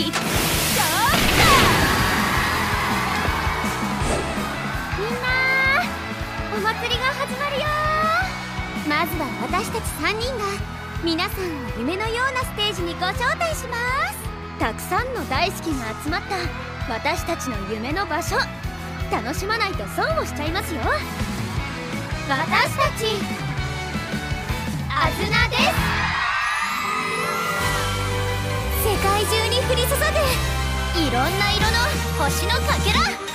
みんなお祭りが始まるよ。まずは私たち3人が皆さんを夢のようなステージにご招待します。たくさんの大好きが集まった私たちの夢の場所。楽しまないと損をしちゃいますよ。私たちあずなでいろんな色の星のかけら